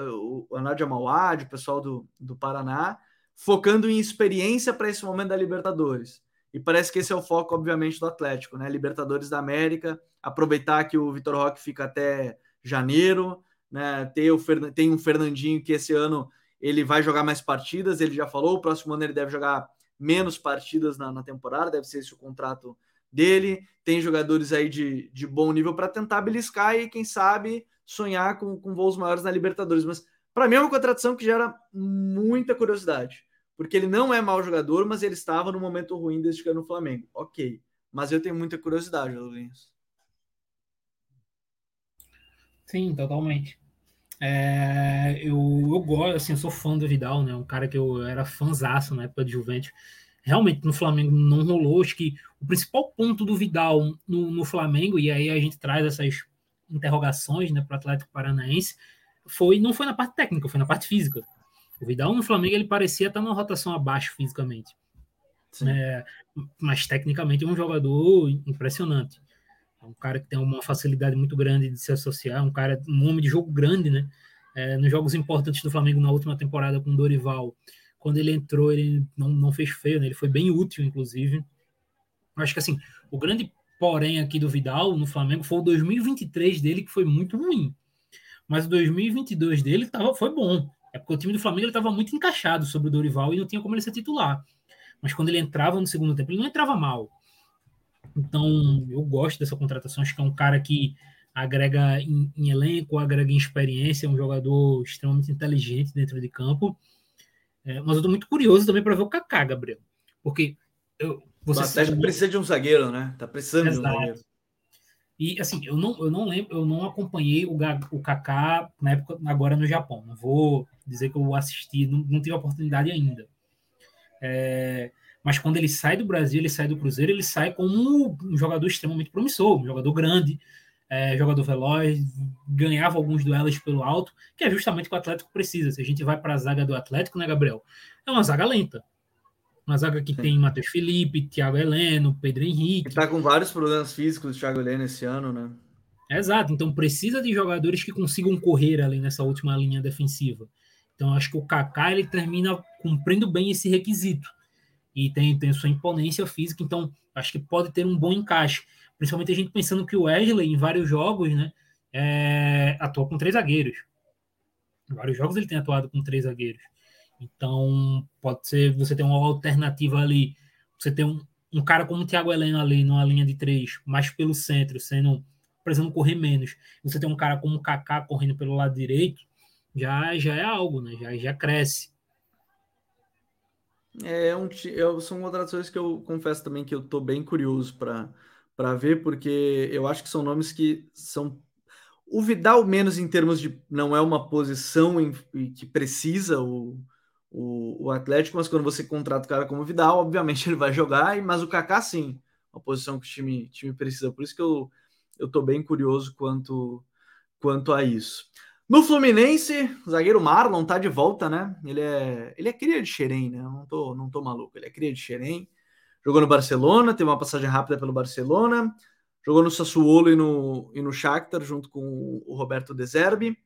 a Nádia Mauad, o pessoal do, do Paraná, focando em experiência para esse momento da Libertadores. E parece que esse é o foco, obviamente, do Atlético, né? Libertadores da América, aproveitar que o Vitor Roque fica até janeiro, né? Tem, o, tem um Fernandinho que esse ano ele vai jogar mais partidas, ele já falou, o próximo ano ele deve jogar menos partidas na, na temporada, deve ser esse o contrato dele. Tem jogadores aí de, de bom nível para tentar beliscar e, quem sabe, sonhar com, com voos maiores na Libertadores. Mas para mim é uma contratação que gera muita curiosidade, porque ele não é mau jogador, mas ele estava no momento ruim desde que era no Flamengo. Ok, mas eu tenho muita curiosidade, Luiz. Sim, totalmente. É, eu, eu gosto, assim, eu sou fã do Vidal, né? Um cara que eu era fãzaço na época de Juventus. Realmente no Flamengo não rolou. Acho que o principal ponto do Vidal no, no Flamengo, e aí a gente traz essas interrogações né, para o Atlético Paranaense, foi, não foi na parte técnica, foi na parte física. O Vidal no Flamengo ele parecia estar numa rotação abaixo fisicamente. É, mas tecnicamente é um jogador impressionante. É um cara que tem uma facilidade muito grande de se associar, um cara, um homem de jogo grande, né? É, nos jogos importantes do Flamengo na última temporada com o Dorival, quando ele entrou, ele não, não fez feio, né? Ele foi bem útil, inclusive. Acho que assim, o grande porém aqui do Vidal no Flamengo foi o 2023 dele, que foi muito ruim. Mas o 2022 dele tava, foi bom. É porque o time do Flamengo estava muito encaixado sobre o Dorival e não tinha como ele ser titular. Mas quando ele entrava no segundo tempo, ele não entrava mal. Então, eu gosto dessa contratação. Acho que é um cara que agrega em, em elenco, agrega em experiência, é um jogador extremamente inteligente dentro de campo. É, mas eu estou muito curioso também para ver o Kaká, Gabriel. Porque eu, você sabe... precisa de um zagueiro, né? Tá precisando Exato. de um zagueiro. E assim, eu não, eu não lembro, eu não acompanhei o, o Kaká na época agora no Japão. Não vou dizer que eu assisti, não, não tive a oportunidade ainda. É, mas quando ele sai do Brasil, ele sai do Cruzeiro, ele sai como um jogador extremamente promissor, um jogador grande, é, jogador veloz, ganhava alguns duelos pelo alto, que é justamente o que o Atlético precisa. Se a gente vai para a zaga do Atlético, né, Gabriel? É uma zaga lenta. Uma zaga que Sim. tem Matheus Felipe, Thiago Heleno, Pedro Henrique. Está com vários problemas físicos, o Thiago Heleno, esse ano, né? Exato, então precisa de jogadores que consigam correr ali nessa última linha defensiva. Então acho que o Kaká ele termina cumprindo bem esse requisito e tem, tem sua imponência física, então acho que pode ter um bom encaixe. Principalmente a gente pensando que o Wesley, em vários jogos, né, é, atua com três zagueiros. Em vários jogos ele tem atuado com três zagueiros. Então, pode ser você ter uma alternativa ali. Você tem um, um cara como o Thiago Helena ali, numa linha de três, mais pelo centro, sendo precisando correr menos. Você tem um cara como o Kaká correndo pelo lado direito, já, já é algo, né? Já, já cresce. É, um, eu, são contratações que eu confesso também que eu tô bem curioso para para ver, porque eu acho que são nomes que são o Vidal menos em termos de não é uma posição em, que precisa o, o, o, Atlético, mas quando você contrata o cara como Vidal, obviamente ele vai jogar, mas o Kaká sim, uma posição que o time, time precisa. Por isso que eu tô bem curioso quanto quanto a isso. No Fluminense, o zagueiro Marlon tá de volta, né? Ele é ele é cria de Xerém, né? Não tô não tô maluco, ele é cria de Xerém Jogou no Barcelona, teve uma passagem rápida pelo Barcelona, jogou no Sassuolo e no, e no Shakhtar, junto com o Roberto De Zerbi,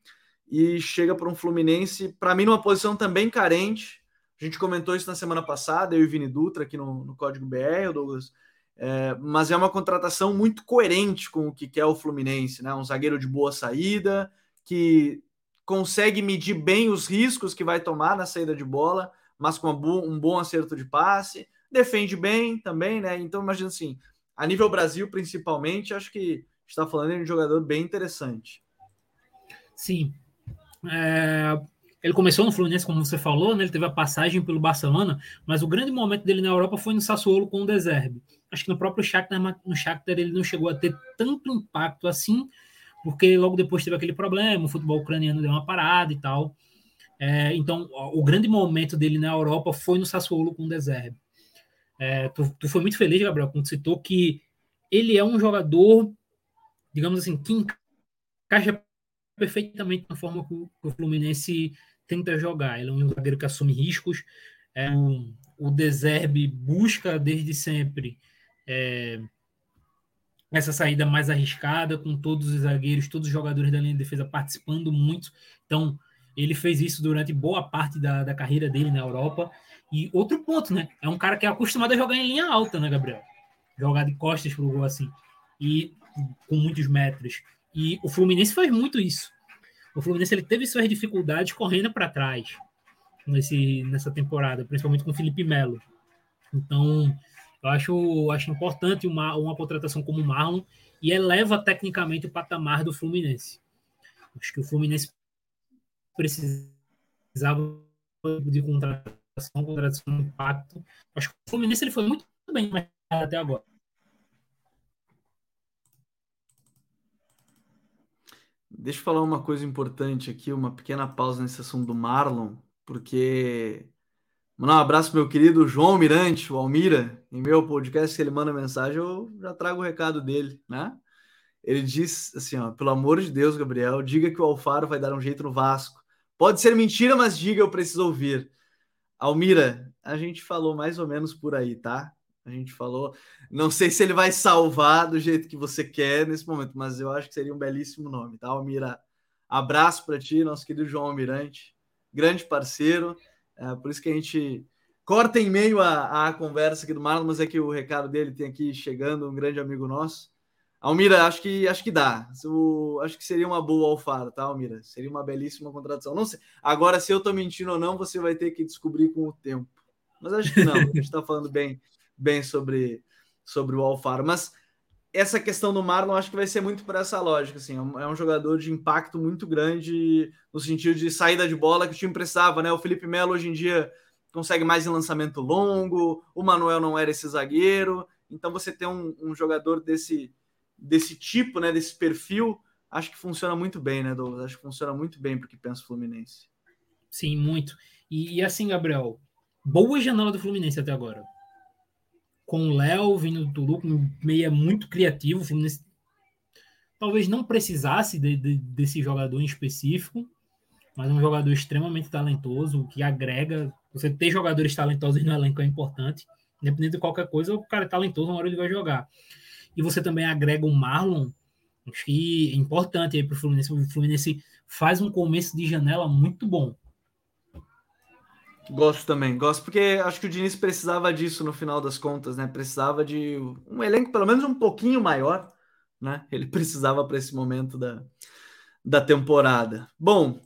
e chega para um Fluminense, para mim, numa posição também carente. A gente comentou isso na semana passada, eu e Vini Dutra aqui no, no Código BR, Douglas. É, mas é uma contratação muito coerente com o que quer o Fluminense, né? Um zagueiro de boa saída, que consegue medir bem os riscos que vai tomar na saída de bola, mas com um bom acerto de passe defende bem também, né? Então, imagina assim, a nível Brasil, principalmente, acho que está falando de um jogador bem interessante. Sim. É, ele começou no Fluminense, como você falou, né? Ele teve a passagem pelo Barcelona, mas o grande momento dele na Europa foi no Sassuolo com o Deserbe. Acho que no próprio Shakhtar, no Shakhtar ele não chegou a ter tanto impacto assim, porque logo depois teve aquele problema, o futebol ucraniano deu uma parada e tal. É, então, o grande momento dele na Europa foi no Sassuolo com o Deserbe. É, tu, tu foi muito feliz, Gabriel, quando citou que ele é um jogador, digamos assim, que encaixa perfeitamente na forma que o, Fluminense tenta jogar. Ele é um zagueiro que assume riscos. É o Deserbe busca desde sempre é, essa saída mais arriscada, com todos os zagueiros, todos os jogadores da linha de defesa participando muito. Então, ele fez isso durante boa parte da, da carreira dele na Europa. E outro ponto, né? É um cara que é acostumado a jogar em linha alta, né, Gabriel? Jogar de costas pro gol assim. E com muitos metros. E o Fluminense faz muito isso. O Fluminense ele teve suas dificuldades correndo para trás nesse, nessa temporada, principalmente com o Felipe Melo. Então, eu acho, acho importante uma, uma contratação como o Marlon e eleva tecnicamente o patamar do Fluminense. Acho que o Fluminense precisava de contratação contratação, contratação de impacto. Acho que o Fluminense ele foi muito bem até agora. Deixa eu falar uma coisa importante aqui, uma pequena pausa nesse assunto do Marlon, porque mandar um abraço meu querido João Mirante, o Almira, em meu podcast, se ele manda mensagem, eu já trago o recado dele, né? Ele diz assim, ó, pelo amor de Deus, Gabriel, diga que o Alfaro vai dar um jeito no Vasco. Pode ser mentira, mas diga, eu preciso ouvir. Almira, a gente falou mais ou menos por aí, tá? A gente falou. Não sei se ele vai salvar do jeito que você quer nesse momento, mas eu acho que seria um belíssimo nome, tá, Almira? Abraço para ti, nosso querido João Almirante, grande parceiro. É, por isso que a gente corta em meio à, à conversa aqui do Marlon, mas é que o recado dele tem aqui chegando, um grande amigo nosso. Almira, acho que acho que dá. Eu, acho que seria uma boa Alfaro, tá, Almira? Seria uma belíssima contratação. Não sei. Agora, se eu tô mentindo ou não, você vai ter que descobrir com o tempo. Mas acho que não. A gente está falando bem, bem sobre, sobre o Alfaro. Mas essa questão do Marlon acho que vai ser muito por essa lógica. Assim, é um é jogador de impacto muito grande no sentido de saída de bola que o time precisava, né? O Felipe Melo hoje em dia consegue mais em lançamento longo, o Manuel não era esse zagueiro. Então você tem um, um jogador desse desse tipo, né, desse perfil, acho que funciona muito bem, né, Douglas? Acho que funciona muito bem para o que pensa o Fluminense. Sim, muito. E, e, assim, Gabriel, boa janela do Fluminense até agora. Com o Léo vindo do Tulu, com meia muito criativo, o Fluminense talvez não precisasse de, de, desse jogador em específico, mas um jogador extremamente talentoso, que agrega. Você ter jogadores talentosos no elenco é importante. Independente de qualquer coisa, o cara é talentoso, uma hora ele vai jogar e você também agrega o Marlon, acho que é importante aí para o Fluminense. O Fluminense faz um começo de janela muito bom. Gosto também, gosto porque acho que o Diniz precisava disso no final das contas, né? Precisava de um elenco pelo menos um pouquinho maior, né? Ele precisava para esse momento da, da temporada. Bom,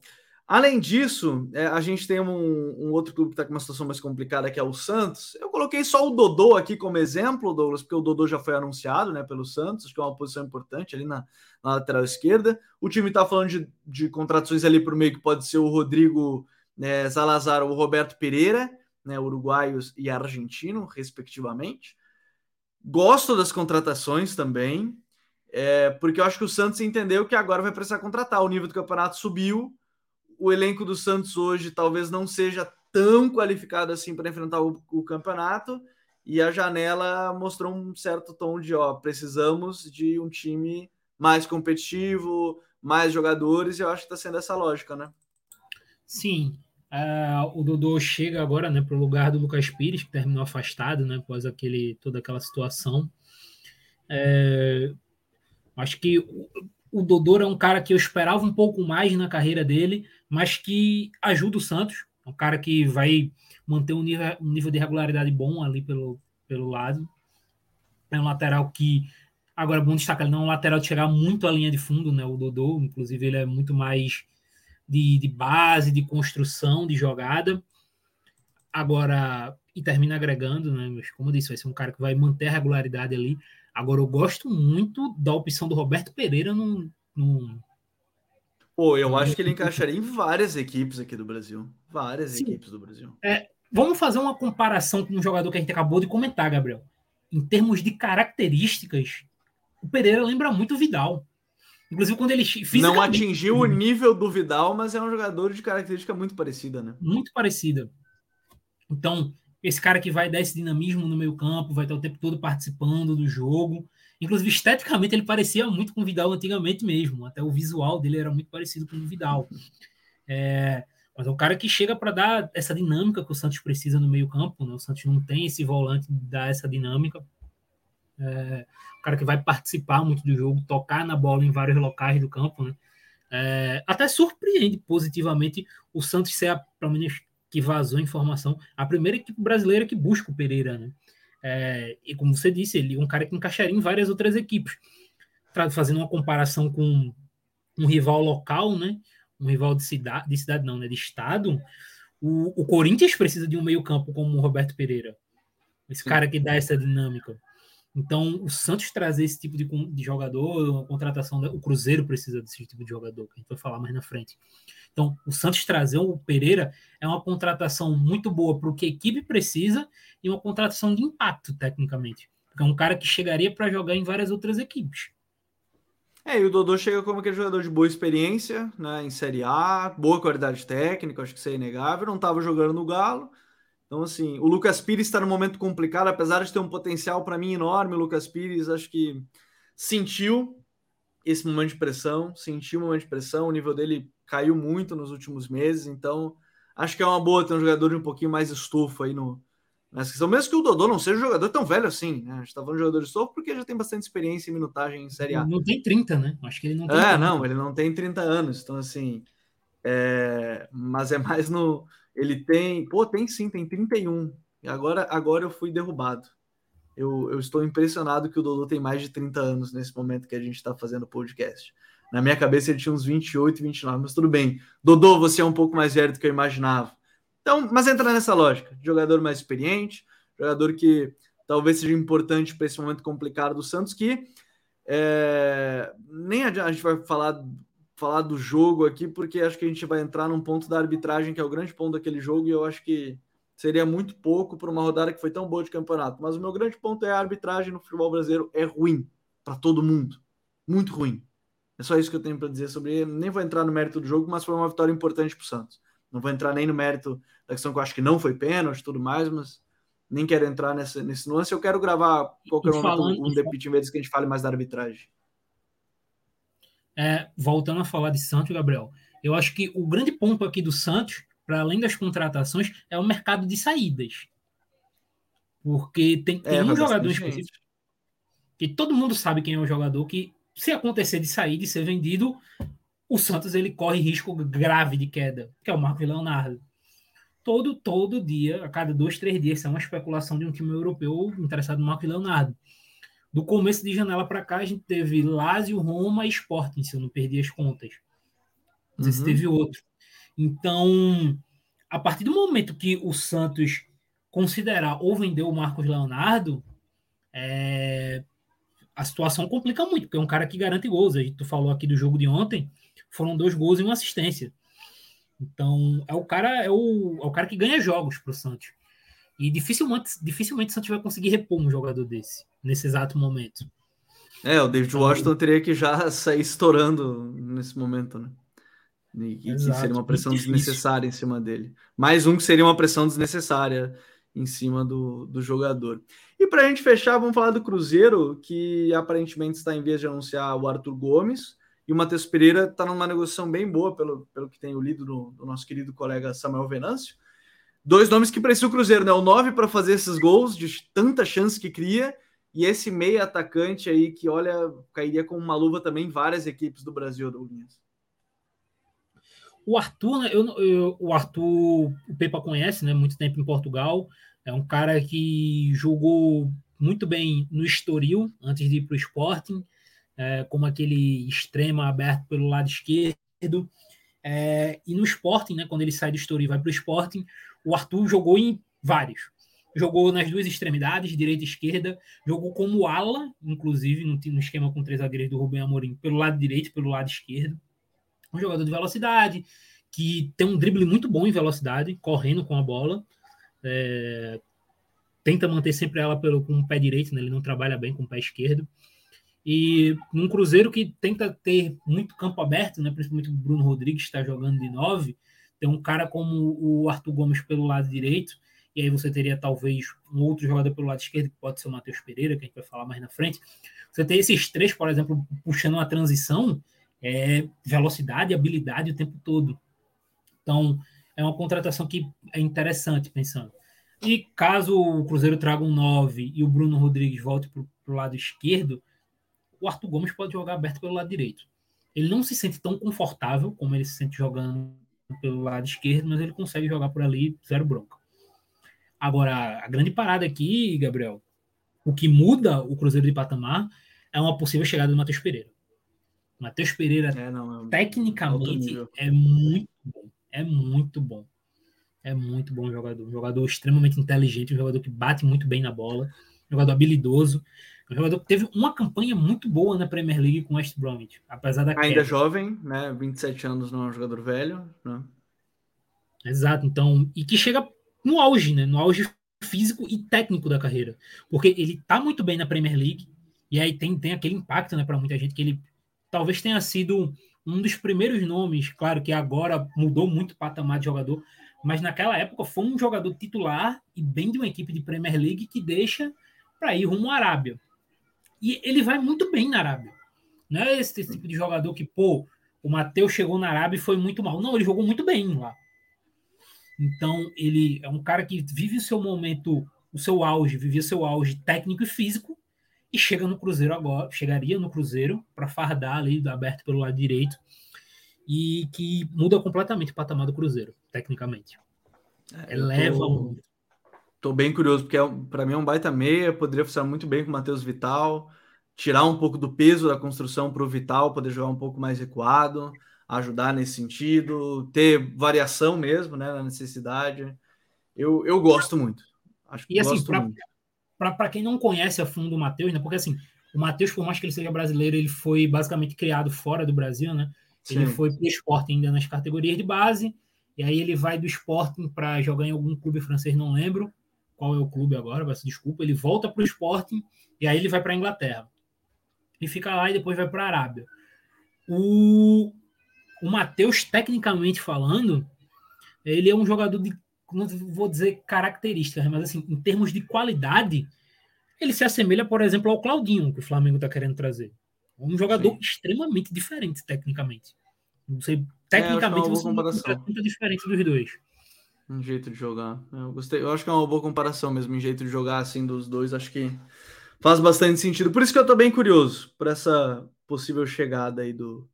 Além disso, é, a gente tem um, um outro clube que está com uma situação mais complicada, que é o Santos. Eu coloquei só o Dodô aqui como exemplo, Douglas, porque o Dodô já foi anunciado né, pelo Santos, que é uma posição importante ali na, na lateral esquerda. O time está falando de, de contratações ali para o meio, que pode ser o Rodrigo né, Salazar ou o Roberto Pereira, né, uruguaios e argentino, respectivamente. Gosto das contratações também, é, porque eu acho que o Santos entendeu que agora vai precisar contratar. O nível do campeonato subiu, o elenco do Santos hoje talvez não seja tão qualificado assim para enfrentar o, o, campeonato, e a janela mostrou um certo tom de ó, precisamos de um time mais competitivo, mais jogadores, e eu acho que está sendo essa lógica, né? Sim. Uh, o Dodô chega agora né, para o lugar do Lucas Pires, que terminou afastado né, após aquele, toda aquela situação. É, acho que o, o Dodô é um cara que eu esperava um pouco mais na carreira dele, mas que ajuda o Santos. É um cara que vai manter um nível, um nível de regularidade bom ali pelo, pelo lado. É um lateral que Agora, bom destacar, ele não é um lateral de chegar muito à linha de fundo, né? O Dodô, inclusive, ele é muito mais de, de base, de construção, de jogada. Agora, e termina agregando, né? Mas, como eu disse, vai ser um cara que vai manter a regularidade ali. Agora, eu gosto muito da opção do Roberto Pereira no. no... Pô, eu acho que ele encaixaria em várias equipes aqui do Brasil. Várias Sim. equipes do Brasil. É, vamos fazer uma comparação com um jogador que a gente acabou de comentar, Gabriel. Em termos de características, o Pereira lembra muito o Vidal. Inclusive, quando ele. Não atingiu o nível do Vidal, mas é um jogador de característica muito parecida, né? Muito parecida. Então, esse cara que vai dar esse dinamismo no meio-campo, vai estar o tempo todo participando do jogo. Inclusive, esteticamente, ele parecia muito com o Vidal antigamente mesmo. Até o visual dele era muito parecido com o Vidal. É, mas é um cara que chega para dar essa dinâmica que o Santos precisa no meio-campo. Né? O Santos não tem esse volante de dar essa dinâmica. É, o cara que vai participar muito do jogo, tocar na bola em vários locais do campo, né? É, até surpreende positivamente o Santos ser, a, pelo menos que vazou a informação, a primeira equipe brasileira que busca o Pereira, né? É, e como você disse, ele é um cara que encaixaria em várias outras equipes. Fazendo uma comparação com um rival local, né? Um rival de cidade, de cidade não, né? De estado. O, o Corinthians precisa de um meio campo como o Roberto Pereira. Esse cara que dá essa dinâmica. Então, o Santos trazer esse tipo de, de jogador, a contratação, o Cruzeiro precisa desse tipo de jogador, que a gente vai falar mais na frente. Então, o Santos trazer o Pereira é uma contratação muito boa para o que a equipe precisa e uma contratação de impacto, tecnicamente. Porque é um cara que chegaria para jogar em várias outras equipes. É, e o Dodô chega como aquele jogador de boa experiência, né, em Série A, boa qualidade técnica, acho que isso é inegável, não estava jogando no Galo, então, assim, o Lucas Pires está num momento complicado, apesar de ter um potencial para mim enorme. O Lucas Pires, acho que sentiu esse momento de pressão, sentiu o momento de pressão. O nível dele caiu muito nos últimos meses. Então, acho que é uma boa ter um jogador de um pouquinho mais estufo aí no, nessa questão. Mesmo que o Dodô não seja um jogador tão velho assim, né? A gente tá falando de jogador de estufo porque já tem bastante experiência em minutagem em Série A. Não tem 30, né? Acho que ele não tem. É, 30. não, ele não tem 30 anos. Então, assim. É... Mas é mais no ele tem, pô, tem sim, tem 31. E agora, agora eu fui derrubado. Eu, eu estou impressionado que o Dodô tem mais de 30 anos nesse momento que a gente está fazendo o podcast. Na minha cabeça ele tinha uns 28, 29, mas tudo bem. Dodô, você é um pouco mais velho do que eu imaginava. Então, mas entra nessa lógica. Jogador mais experiente, jogador que talvez seja importante para esse momento complicado do Santos, que é, nem a gente vai falar falar do jogo aqui, porque acho que a gente vai entrar num ponto da arbitragem, que é o grande ponto daquele jogo, e eu acho que seria muito pouco para uma rodada que foi tão boa de campeonato. Mas o meu grande ponto é a arbitragem no futebol brasileiro é ruim para todo mundo. Muito ruim. É só isso que eu tenho para dizer sobre ele. Nem vou entrar no mérito do jogo, mas foi uma vitória importante para o Santos. Não vou entrar nem no mérito da questão que eu acho que não foi pênalti e tudo mais, mas nem quero entrar nessa, nesse nuance. Eu quero gravar qualquer momento um The Pit que a gente fale mais da arbitragem é, voltando a falar de Santos, Gabriel, eu acho que o grande ponto aqui do Santos, para além das contratações, é o mercado de saídas. Porque tem, tem é, um jogador específico que todo mundo sabe quem é o jogador que, se acontecer de sair, de ser vendido, o Santos ele corre risco grave de queda, que é o Marco Leonardo. Todo, todo dia, a cada dois, três dias, é uma especulação de um time europeu interessado no Marco Leonardo do começo de janela para cá, a gente teve Lazio, Roma e Sporting, se eu não perdi as contas. Não sei uhum. se teve outro. Então, a partir do momento que o Santos considerar ou vender o Marcos Leonardo, é... a situação complica muito, porque é um cara que garante gols. A gente tu falou aqui do jogo de ontem, foram dois gols e uma assistência. Então, é o cara, é o, é o cara que ganha jogos para o Santos. E dificilmente, dificilmente o Santos vai conseguir repor um jogador desse, nesse exato momento. É, o David então, Washington teria que já sair estourando nesse momento, né? E, que seria uma pressão desnecessária em cima dele. Mais um que seria uma pressão desnecessária em cima do, do jogador. E para a gente fechar, vamos falar do Cruzeiro, que aparentemente está em vez de anunciar o Arthur Gomes. E o Matheus Pereira está numa negociação bem boa, pelo, pelo que tenho lido do, do nosso querido colega Samuel Venâncio. Dois nomes que precisam o Cruzeiro, né? O 9 para fazer esses gols de tanta chance que cria, e esse meio atacante aí que, olha, cairia com uma luva também várias equipes do Brasil, Douglas. O Arthur, né, eu, eu, o Arthur, o Pepa conhece, né? Muito tempo em Portugal. É um cara que jogou muito bem no Estoril antes de ir para o Sporting, é, como aquele extrema aberto pelo lado esquerdo. É, e no Sporting, né, quando ele sai do Estoril e vai para o Sporting, o Arthur jogou em vários. Jogou nas duas extremidades, direita e esquerda. Jogou como ala, inclusive, no, esquema com três zagueiros do Rubem Amorim, pelo lado direito e pelo lado esquerdo. Um jogador de velocidade, que tem um drible muito bom em velocidade, correndo com a bola. É, tenta manter sempre ela pelo, com o pé direito, né? ele não trabalha bem com o pé esquerdo. E num Cruzeiro que tenta ter muito campo aberto, né? principalmente o Bruno Rodrigues está jogando de nove, tem um cara como o Arthur Gomes pelo lado direito, e aí você teria talvez um outro jogador pelo lado esquerdo, que pode ser o Matheus Pereira, que a gente vai falar mais na frente. Você tem esses três, por exemplo, puxando uma transição, é, velocidade habilidade o tempo todo. Então, é uma contratação que é interessante pensando. E caso o Cruzeiro traga um 9 e o Bruno Rodrigues volte para o lado esquerdo, o Arthur Gomes pode jogar aberto pelo lado direito. Ele não se sente tão confortável como ele se sente jogando pelo lado esquerdo, mas ele consegue jogar por ali, zero bronca. Agora, a grande parada aqui, Gabriel, o que muda o Cruzeiro de patamar é uma possível chegada do Matheus Pereira. Matheus Pereira, é, não, é tecnicamente, é muito bom. É muito bom. É muito bom jogador. Um jogador extremamente inteligente, um jogador que bate muito bem na bola, um jogador habilidoso. Um jogador que teve uma campanha muito boa na Premier League com o West Bromwich, apesar da Ainda queda. jovem, né? 27 anos não é um jogador velho, né? Exato, então, e que chega no auge, né? No auge físico e técnico da carreira. Porque ele tá muito bem na Premier League, e aí tem, tem aquele impacto, né, para muita gente, que ele talvez tenha sido um dos primeiros nomes, claro que agora mudou muito o patamar de jogador, mas naquela época foi um jogador titular e bem de uma equipe de Premier League que deixa para ir rumo à Arábia. E ele vai muito bem na Arábia. Não é esse tipo de jogador que, pô, o Matheus chegou na Arábia e foi muito mal. Não, ele jogou muito bem lá. Então, ele é um cara que vive o seu momento, o seu auge, vivia seu auge técnico e físico, e chega no Cruzeiro agora, chegaria no Cruzeiro para fardar ali, aberto pelo lado direito, e que muda completamente o patamar do Cruzeiro, tecnicamente. É, Eleva tô, muito. Tô bem curioso, porque é, para mim é um baita meia, poderia funcionar muito bem com o Matheus Vital, tirar um pouco do peso da construção para o Vital, poder jogar um pouco mais recuado, ajudar nesse sentido, ter variação mesmo, né, na necessidade. Eu, eu gosto muito. Acho que e assim, para quem não conhece a fundo o Matheus, né, porque assim, o Matheus, por mais que ele seja brasileiro, ele foi basicamente criado fora do Brasil, né? Ele Sim. foi para o esporte ainda nas categorias de base, e aí ele vai do Sporting para jogar em algum clube francês, não lembro qual é o clube agora, desculpa. Ele volta para o Sporting e aí ele vai para a Inglaterra. E fica lá e depois vai para a Arábia. O, o Matheus, tecnicamente falando, ele é um jogador de, não vou dizer características, mas assim, em termos de qualidade, ele se assemelha, por exemplo, ao Claudinho, que o Flamengo está querendo trazer. Um jogador Sim. extremamente diferente, tecnicamente. Não sei, tecnicamente, é, você não é muito diferente dos dois. Um jeito de jogar. Eu gostei. Eu acho que é uma boa comparação mesmo, em jeito de jogar assim dos dois. Acho que faz bastante sentido. Por isso que eu tô bem curioso por essa possível chegada aí do,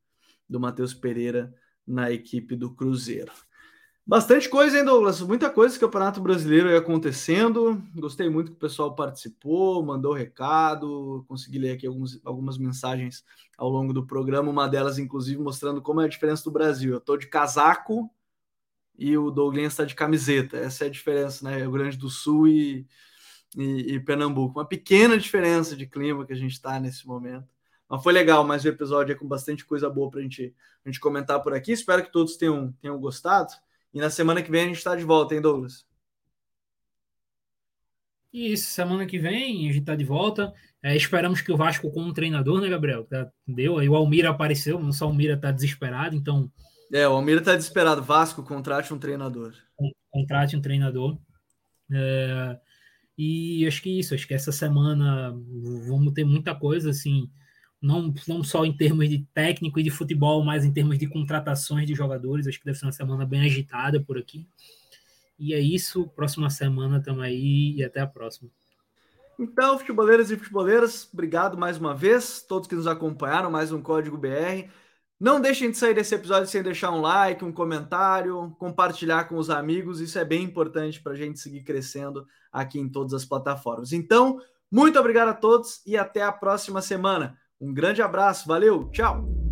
do Matheus Pereira na equipe do Cruzeiro. Bastante coisa, hein, Douglas? Muita coisa esse Campeonato Brasileiro aí acontecendo. Gostei muito que o pessoal participou, mandou recado, consegui ler aqui alguns, algumas mensagens ao longo do programa, uma delas, inclusive, mostrando como é a diferença do Brasil. Eu tô de casaco e o Douglas está de camiseta. Essa é a diferença, né? Rio Grande do Sul e, e, e Pernambuco. Uma pequena diferença de clima que a gente está nesse momento. Mas foi legal, mais um episódio com bastante coisa boa para gente, a gente comentar por aqui. Espero que todos tenham, tenham gostado. E na semana que vem a gente está de volta, hein, Douglas? Isso, semana que vem a gente tá de volta. É, esperamos que o Vasco com um treinador, né, Gabriel? Tá, deu, aí o Almira apareceu, não só o Almira tá desesperado, então. É, o Almira tá desesperado. Vasco, contrate um treinador. Contrate um treinador. É, e acho que isso, acho que essa semana vamos ter muita coisa, assim, não, não só em termos de técnico e de futebol, mas em termos de contratações de jogadores. Acho que deve ser uma semana bem agitada por aqui. E é isso. Próxima semana estamos aí e até a próxima. Então, futeboleiras e futeboleiras, obrigado mais uma vez, todos que nos acompanharam, mais um Código BR. Não deixem de sair desse episódio sem deixar um like, um comentário, compartilhar com os amigos, isso é bem importante para a gente seguir crescendo aqui em todas as plataformas. Então, muito obrigado a todos e até a próxima semana. Um grande abraço, valeu, tchau!